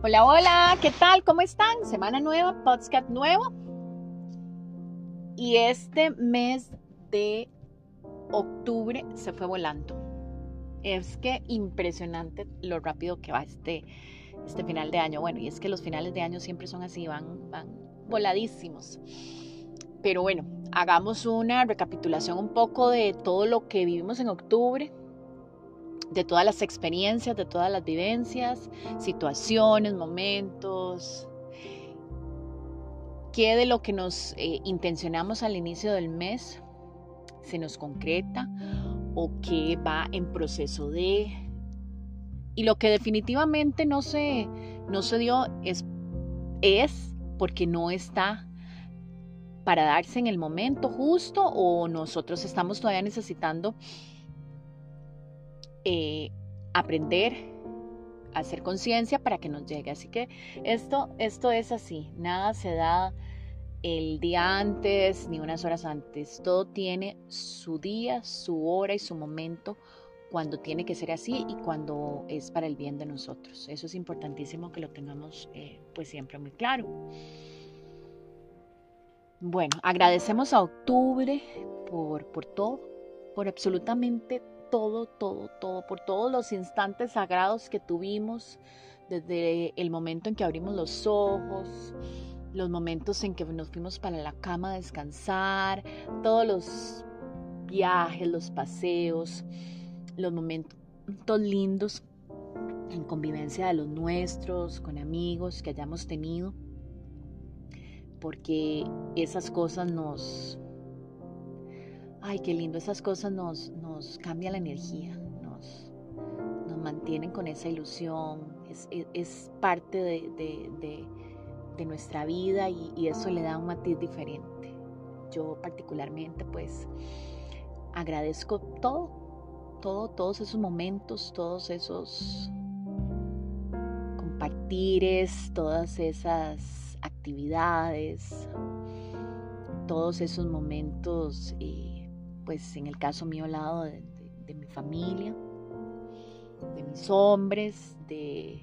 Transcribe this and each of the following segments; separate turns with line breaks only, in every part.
Hola, hola, ¿qué tal? ¿Cómo están? Semana nueva, podcast nuevo. Y este mes de octubre se fue volando. Es que impresionante lo rápido que va este, este final de año. Bueno, y es que los finales de año siempre son así, van, van voladísimos. Pero bueno, hagamos una recapitulación un poco de todo lo que vivimos en octubre, de todas las experiencias, de todas las vivencias, situaciones, momentos, qué de lo que nos eh, intencionamos al inicio del mes se nos concreta o qué va en proceso de... Y lo que definitivamente no se, no se dio es, es porque no está para darse en el momento justo o nosotros estamos todavía necesitando eh, aprender a hacer conciencia para que nos llegue. Así que esto, esto es así, nada se da el día antes ni unas horas antes, todo tiene su día, su hora y su momento cuando tiene que ser así y cuando es para el bien de nosotros. Eso es importantísimo que lo tengamos eh, pues siempre muy claro. Bueno, agradecemos a octubre por, por todo, por absolutamente todo, todo, todo, por todos los instantes sagrados que tuvimos, desde el momento en que abrimos los ojos, los momentos en que nos fuimos para la cama a descansar, todos los viajes, los paseos, los momentos lindos en convivencia de los nuestros, con amigos que hayamos tenido, porque esas cosas nos, ay, qué lindo, esas cosas nos, nos cambian la energía, nos, nos mantienen con esa ilusión, es, parte de, nuestra vida y, eso le da un matiz diferente. Yo particularmente pues agradezco todo, todo, todos esos momentos, todos esos compartires, todas esas actividades, todos esos momentos eh, pues en el caso mío al lado de, mi familia, de mis hombres, de,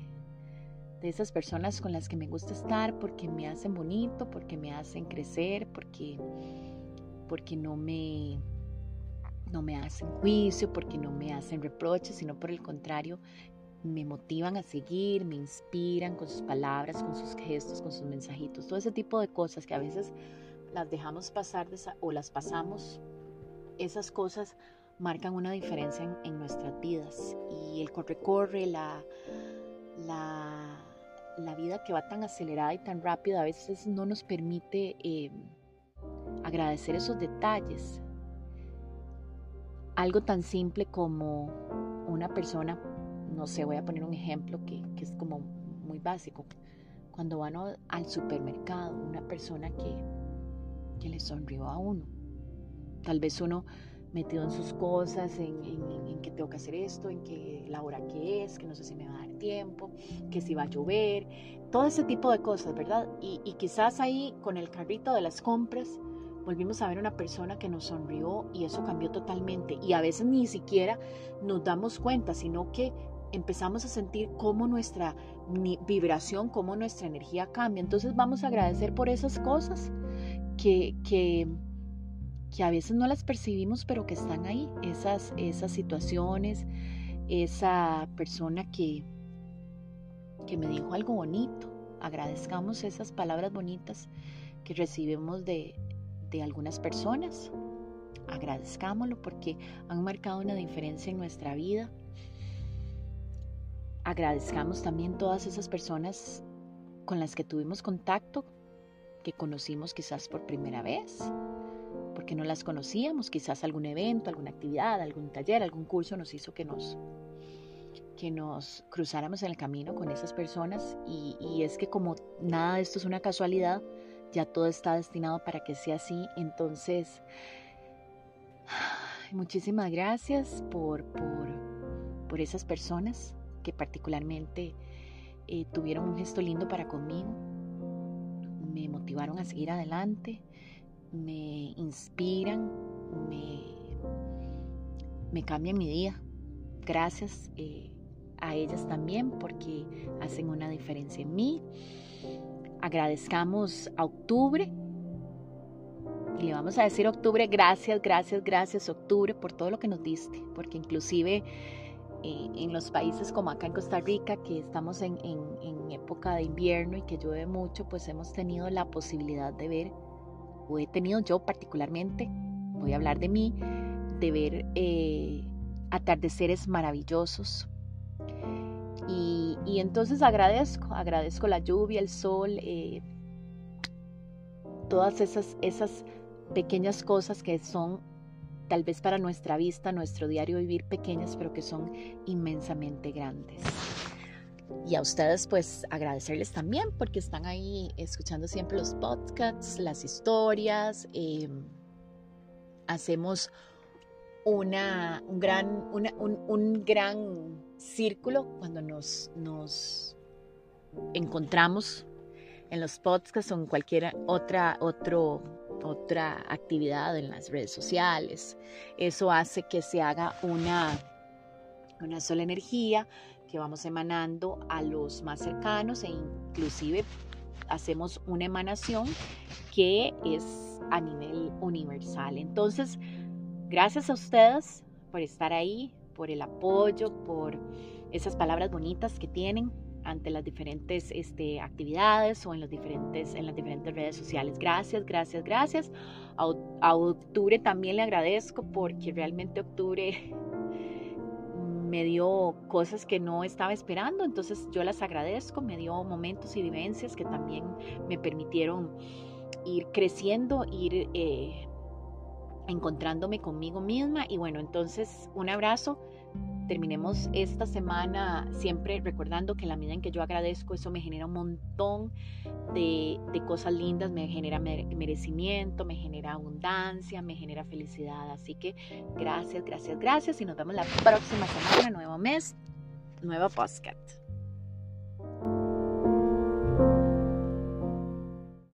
de esas personas con las que me gusta estar porque me hacen bonito, porque me hacen crecer, porque, porque no, me, no me hacen juicio, porque no me hacen reproches, sino por el contrario, me motivan a seguir, me inspiran con sus palabras, con sus gestos, con sus mensajitos, todo ese tipo de cosas que a veces las dejamos pasar o las pasamos esas cosas marcan una diferencia en, nuestras vidas y el corre-corre, la, la, vida que va tan acelerada y tan rápida a veces no nos permite eh, agradecer esos detalles. Algo tan simple como una persona, no sé, voy a poner un ejemplo que, que es como muy básico. Cuando van al supermercado, una persona que, que le sonrió a uno Tal vez uno metido en sus cosas, en, que tengo que hacer esto, en que la hora que es, que no sé si me va a dar tiempo, que si va a llover, todo ese tipo de cosas, ¿verdad? Y, y quizás ahí con el carrito de las compras volvimos a ver una persona que nos sonrió y eso cambió totalmente. Y a veces ni siquiera nos damos cuenta, sino que empezamos a sentir cómo nuestra vibración, cómo nuestra energía cambia. Entonces vamos a agradecer por esas cosas que, que que a veces no las percibimos, pero que están ahí, esas, esas situaciones, esa persona que, que me dijo algo bonito. Agradezcamos esas palabras bonitas que recibimos de, de algunas personas. Agradezcámoslo porque han marcado una diferencia en nuestra vida. Agradezcamos también todas esas personas con las que tuvimos contacto, que conocimos quizás por primera vez, porque no las conocíamos, quizás algún evento, alguna actividad, algún taller, algún curso nos hizo que nos, que nos cruzáramos en el camino con esas personas. Y, es que como nada de esto es una casualidad, ya todo está destinado para que sea así, entonces muchísimas gracias por, por, por esas personas que particularmente eh, tuvieron un gesto lindo para conmigo, me motivaron a seguir adelante, me inspiran, me, cambian mi día. Gracias, eh, a ellas también porque hacen una diferencia en mí. Agradezcamos a octubre y le vamos a decir octubre, gracias, gracias, gracias octubre por todo lo que nos diste, porque inclusive eh, en los países como acá en Costa Rica, que estamos en, en, época de invierno y que llueve mucho, pues hemos tenido la posibilidad de ver, he tenido yo particularmente, voy a hablar de mí, de ver eh, atardeceres maravillosos. Y, y, entonces agradezco, agradezco la lluvia, el sol, eh, todas esas, esas pequeñas cosas que son tal vez para nuestra vista, nuestro diario vivir pequeñas, pero que son inmensamente grandes. Y a ustedes pues agradecerles también porque están ahí escuchando siempre los podcasts, las historias. Em, hacemos una, un, gran, un, un, gran círculo cuando nos, nos encontramos en los podcasts o en cualquier otra, otro otra actividad en las redes sociales. Eso hace que se haga una, una sola energía que vamos emanando a los más cercanos e inclusive hacemos una emanación que es a nivel universal. Entonces, gracias a ustedes por estar ahí, por el apoyo, por esas palabras bonitas que tienen ante las diferentes este, actividades o en, los diferentes, en las diferentes redes sociales. Gracias, gracias, gracias. A, octubre también le agradezco porque realmente octubre me dio cosas que no estaba esperando, entonces yo las agradezco, me dio momentos y vivencias que también me permitieron ir creciendo, ir eh, encontrándome conmigo misma y bueno, entonces un abrazo terminemos esta semana siempre recordando que la medida en que yo agradezco, eso me genera un montón de, cosas lindas, me genera merecimiento, me genera abundancia, me genera felicidad. Así que gracias, gracias, gracias y nos vemos la próxima semana, nuevo mes, nuevo podcast.